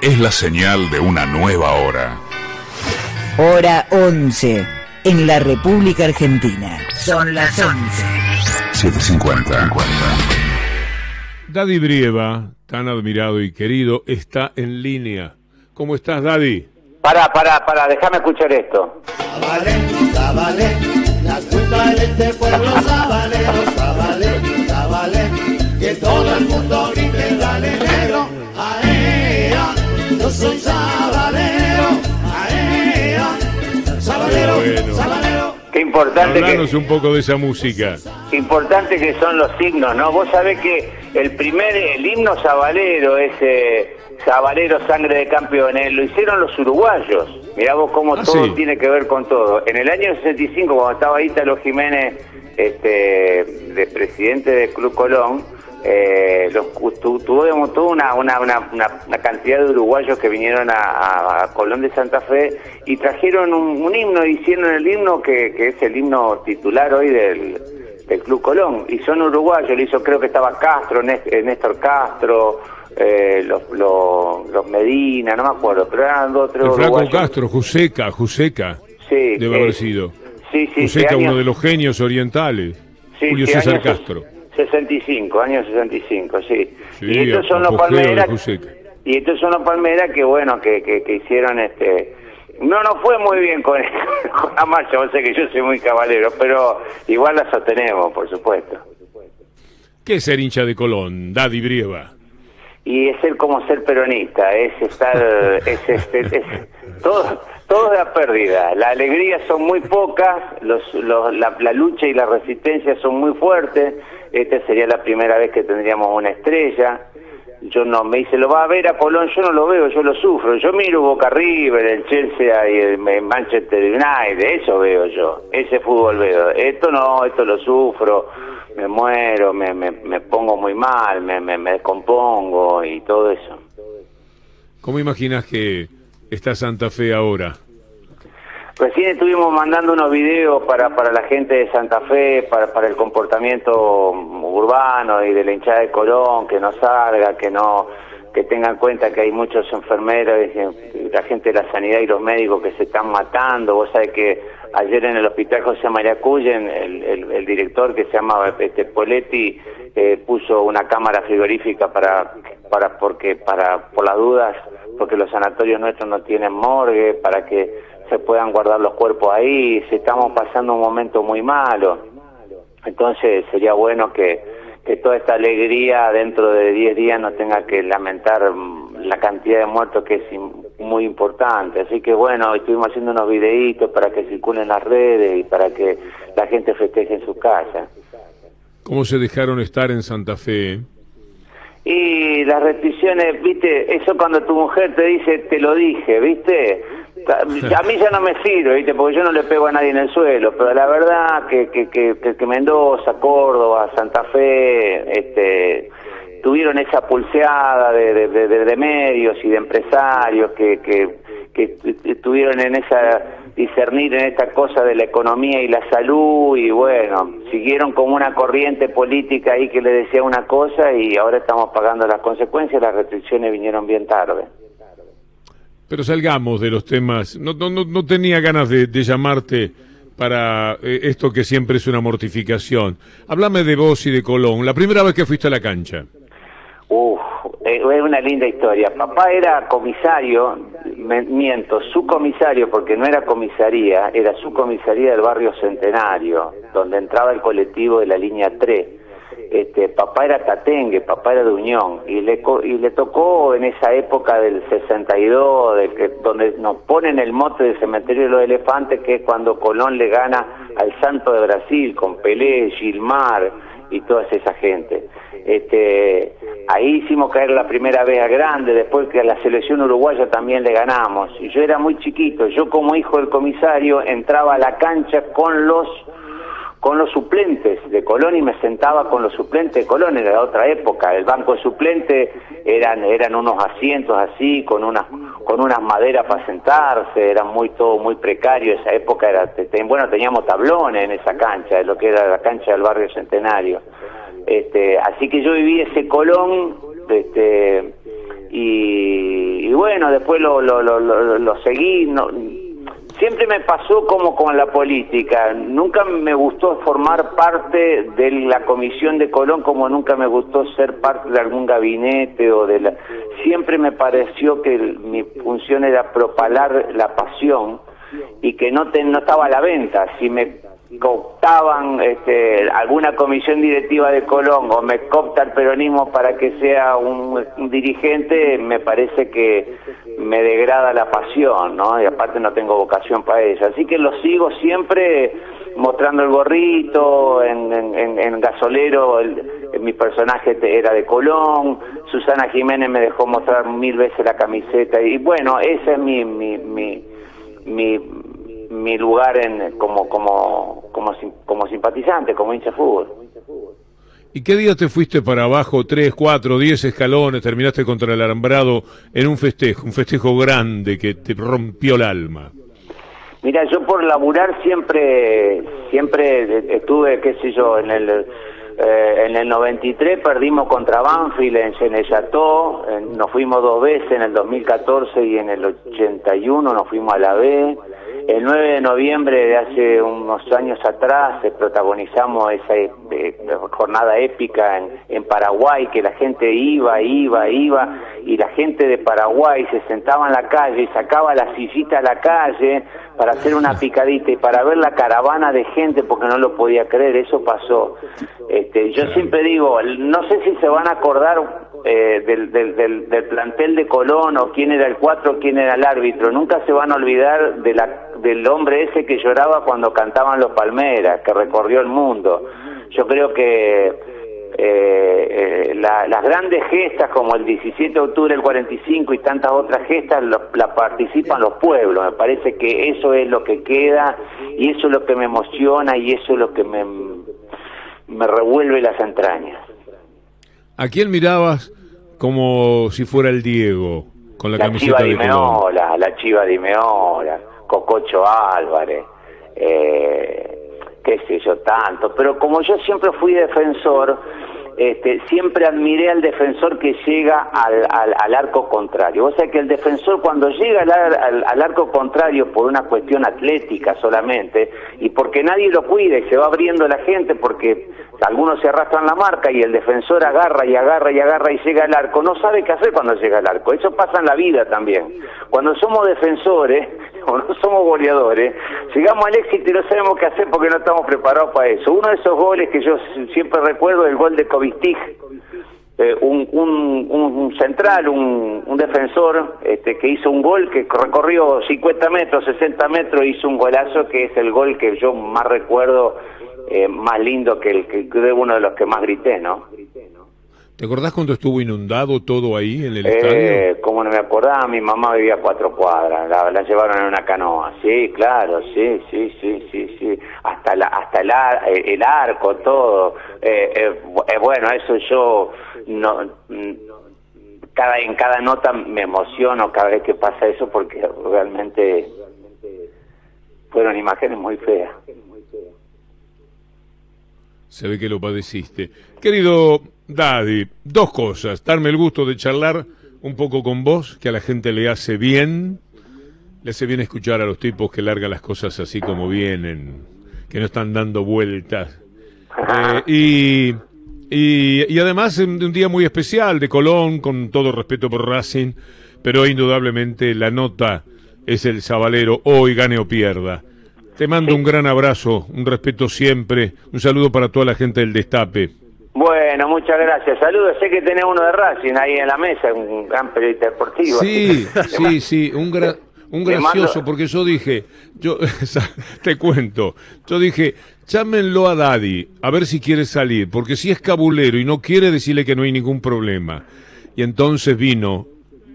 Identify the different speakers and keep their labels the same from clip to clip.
Speaker 1: es la señal de una nueva hora.
Speaker 2: Hora 11 en la República Argentina. Son las 11.
Speaker 1: 750.
Speaker 3: Daddy Brieva, tan admirado y querido, está en línea. ¿Cómo estás, Daddy?
Speaker 4: Pará, pará, pará, déjame escuchar esto.
Speaker 5: Zabale, Zabale, la culpa de este pueblo Zabalero, Zabale, Zabale, que todo el mundo grite,
Speaker 4: Qué importante que,
Speaker 3: un poco de esa música.
Speaker 4: importante que son los signos, ¿no? Vos sabés que el primer, el himno sabalero, ese sabalero sangre de campeones, lo hicieron los uruguayos. Mirá vos cómo
Speaker 3: Ah,
Speaker 4: todo
Speaker 3: sí.
Speaker 4: tiene que ver con todo. En el año 65, cuando estaba Ítalo Jiménez, este, de presidente del Club Colón, eh, los, tu- tuvimos toda una, una, una, una- cantidad de uruguayos que vinieron a, a- Colón de Santa Fe y trajeron un, un himno, hicieron el himno que, que es el himno titular hoy del, del Club Colón. Y son uruguayos, lo hizo, creo que estaba Castro, eh, Néstor Castro, eh, los, los, los Medina, no me acuerdo, pero eran dos, tres
Speaker 3: El flaco
Speaker 4: uruguayos.
Speaker 3: Castro, Juseca, Juseca,
Speaker 4: Sí,
Speaker 3: debe
Speaker 4: eh,
Speaker 3: haber sido.
Speaker 4: Sí, sí,
Speaker 3: Juseca,
Speaker 4: de
Speaker 3: uno
Speaker 4: años-
Speaker 3: de los genios orientales.
Speaker 4: Sí,
Speaker 3: Julio
Speaker 4: sí,
Speaker 3: César
Speaker 4: años
Speaker 3: Castro.
Speaker 4: 65, años 65, sí.
Speaker 3: Sí,
Speaker 4: y estos son los palmeras. Y estos son los palmeras que, bueno, que, que, que hicieron este. No nos fue muy bien con, con la marcha, vos sé que yo soy muy caballero, pero igual la sostenemos, por supuesto.
Speaker 3: ¿Qué es ser hincha de Colón, Daddy Brieva?
Speaker 4: y es ser como ser peronista, es estar, es, este, es todo, todo de la pérdida. La alegría son muy pocas, los, los- la, la lucha y la resistencia son muy fuertes. Esta sería la primera vez que tendríamos una estrella. Yo no me dice, lo va a ver a Polón, yo no lo veo, yo lo sufro. Yo miro Boca River, el Chelsea y el Manchester United, eso veo yo, ese fútbol veo. Esto no, esto lo sufro me muero, me, me, me pongo muy mal, me, me, me descompongo y todo eso.
Speaker 3: ¿Cómo imaginas que está Santa Fe ahora?
Speaker 4: Recién estuvimos mandando unos videos para, para la gente de Santa Fe, para, para el comportamiento urbano y de la hinchada de Colón, que no salga, que no que tengan en cuenta que hay muchos enfermeros, la gente de la sanidad y los médicos que se están matando. Vos sabés que ayer en el hospital José María Cuyen, el, el- el director que se llama este, Poletti, eh, puso una cámara frigorífica para, para, porque, para, por las dudas, porque los sanatorios nuestros no tienen morgue, para que se puedan guardar los cuerpos ahí, se estamos pasando un momento muy malo. Entonces sería bueno que, que toda esta alegría dentro de 10 días no tenga que lamentar mm, la cantidad de muertos que es muy importante. Así que bueno, estuvimos haciendo unos videitos para que circulen las redes y para que la gente festeje en su casa.
Speaker 3: ¿Cómo se dejaron estar en Santa Fe?
Speaker 4: Y las restricciones, viste, eso cuando tu mujer te dice, te lo dije, viste, a mí ya no me sirve, viste, porque yo no le pego a nadie en el suelo, pero la verdad que, que, que, que- Mendoza, Córdoba, Santa Fe, este, tuvieron esa pulseada de- de medios y de empresarios que, que, que estuvieron en esa discernir en esta cosa de la economía y la salud y bueno, siguieron como una corriente política ahí que le decía una cosa y ahora estamos pagando las consecuencias, las restricciones vinieron bien tarde.
Speaker 3: Pero salgamos de los temas. No, no, no, tenía ganas de, llamarte para eh, esto que siempre es una mortificación. Háblame de vos y de Colón. La primera vez que fuiste a la cancha.
Speaker 4: Uf, es una linda historia. Papá era comisario, me- miento, su comisario, porque no era comisaría, era su comisaría del barrio Centenario, donde entraba el colectivo de la línea 3. Este, papá era tatengue, papá era de Unión, y le, y le tocó en esa época del 62, de donde nos ponen el mote del cementerio de los elefantes, que es cuando Colón le gana al Santo de Brasil, con Pelé, Gilmar y toda esa gente. Este, ahí hicimos caer la primera vez a grande, después que a la selección uruguaya también le ganamos. Yo era muy chiquito, yo como hijo del comisario entraba a la cancha con los con los suplentes de Colón y me sentaba con los suplentes de Colón, era otra época, el banco de suplentes eran eran unos asientos así, con unas con unas maderas para sentarse, era muy todo muy precario, esa época era, bueno, teníamos tablones en esa cancha, lo que era la cancha del barrio Centenario. Este, así que yo viví ese Colón, este, y, y bueno, después lo, lo, lo, lo, lo seguí. No, siempre me pasó como con la política. Nunca me gustó formar parte de la comisión de Colón, como nunca me gustó ser parte de algún gabinete o de la. Siempre me pareció que mi función era propalar la pasión y que no, te, no estaba a la venta. Si me cooptaban este, alguna comisión directiva de Colón o me coopta el peronismo para que sea un, dirigente, me parece que me degrada la pasión, ¿no? Y aparte no tengo vocación para eso. Así que lo sigo siempre mostrando el gorrito, en, gasolero mi personaje era de Colón, Susana Jiménez me dejó mostrar mil veces la camiseta y bueno, ese es mi, mi, mi, mi, mi lugar en como como como como simpatizante, como hincha de fútbol.
Speaker 3: ¿Y qué día te fuiste para abajo, tres, cuatro, diez escalones, terminaste contra el alambrado en un festejo, un festejo grande que te rompió el alma?
Speaker 4: Mira, yo por laburar siempre siempre estuve, qué sé yo, en el eh, en el 93 perdimos contra Banfield en Genellató, eh, nos fuimos dos veces en el 2014 y en el 81 nos fuimos a la B. El 9 de noviembre de hace unos años atrás eh, protagonizamos esa eh, eh, jornada épica en, en Paraguay, que la gente iba, iba, iba, y la gente de Paraguay se sentaba en la calle y sacaba la sillita a la calle para hacer una picadita y para ver la caravana de gente porque no lo podía creer, eso pasó. Este, yo siempre digo, no sé si se van a acordar eh, del, del, del, del plantel de Colón o quién era el cuatro o quién era el árbitro, nunca se van a olvidar de la, del hombre ese que lloraba cuando cantaban los Palmeras, que recorrió el mundo. Yo creo que eh, eh, la- las grandes gestas como el 17 de octubre del 45 y tantas otras gestas lo- la participan los pueblos. Me parece que eso es lo que queda y eso es lo que me emociona y eso es lo que me, me revuelve las entrañas.
Speaker 3: ¿A quién mirabas como si fuera el Diego con la,
Speaker 4: La
Speaker 3: camiseta
Speaker 4: Chiva de? Imeola, la Chiva de Imeola, Cococho Álvarez, eh, qué sé yo, tanto. Pero como yo siempre fui defensor, este, siempre admiré al defensor que llega al, al, arco contrario. O sea que el defensor cuando llega al, al- al arco contrario por una cuestión atlética solamente y porque nadie lo cuida y se va abriendo la gente porque algunos se arrastran la marca y el defensor agarra y agarra y agarra y llega al arco, no sabe qué hacer cuando llega al arco. Eso pasa en la vida también. Cuando somos defensores no somos goleadores, llegamos al éxito y no sabemos qué hacer porque no estamos preparados para eso. Uno de esos goles que yo siempre recuerdo es el gol de Kovistig, eh, un, un, un- central, un, un defensor este, que hizo un gol que recorrió 50 metros, 60 metros, hizo un golazo que es el gol que yo más recuerdo, eh, más lindo que el que que uno de los que más grité, ¿no?
Speaker 3: ¿Te acordás cuando estuvo inundado todo ahí en el estadio?
Speaker 4: Eh, como no me acordaba, mi mamá vivía a cuatro cuadras, la, la llevaron en una canoa, sí, claro, sí, sí, sí, sí, sí, hasta la, hasta el, ar- eh, el arco, todo, eh, eh, eh, bueno, eso yo no, mm, cada en cada nota me emociono cada vez que pasa eso porque realmente fueron imágenes muy feas.
Speaker 3: Se ve que lo padeciste. Querido Daddy, dos cosas. Darme el gusto de charlar un poco con vos, que a la gente le hace bien. Le hace bien escuchar a los tipos que largan las cosas así como vienen, que no están dando vueltas. Eh, y, y, y además un, un día muy especial de Colón, con todo respeto por Racing, pero indudablemente la nota es el Zabalero, hoy gane o pierda. Te mando un gran abrazo, un respeto siempre, un saludo para toda la gente del Destape.
Speaker 4: Bueno, muchas gracias. Saludos, sé que tenés uno de Racing ahí en la mesa, un gran periodista deportivo.
Speaker 3: Sí, sí, sí, un, gra- un gracioso, porque yo dije, yo te cuento, yo dije, llámenlo a Daddy, a ver si quiere salir, porque si es cabulero y no quiere decirle que no hay ningún problema. Y entonces vino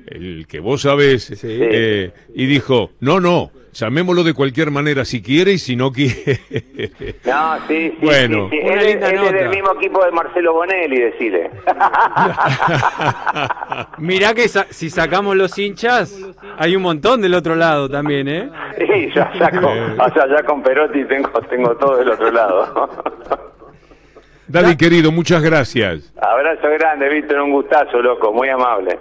Speaker 3: el que vos sabés eh, y dijo, no, no, llamémoslo de cualquier manera si quiere y si no quiere.
Speaker 4: No, sí, sí.
Speaker 3: Bueno.
Speaker 4: sí, sí. Él, es del mismo equipo de Marcelo Bonelli, decile.
Speaker 6: Mirá que sa- si sacamos los hinchas, hay un montón del otro lado también, ¿eh?
Speaker 4: sí, ya, ya, con, o sea, ya con Perotti tengo, tengo todo del otro lado.
Speaker 3: Daddy querido, muchas gracias.
Speaker 4: Abrazo grande, Víctor, un gustazo, loco, muy amable.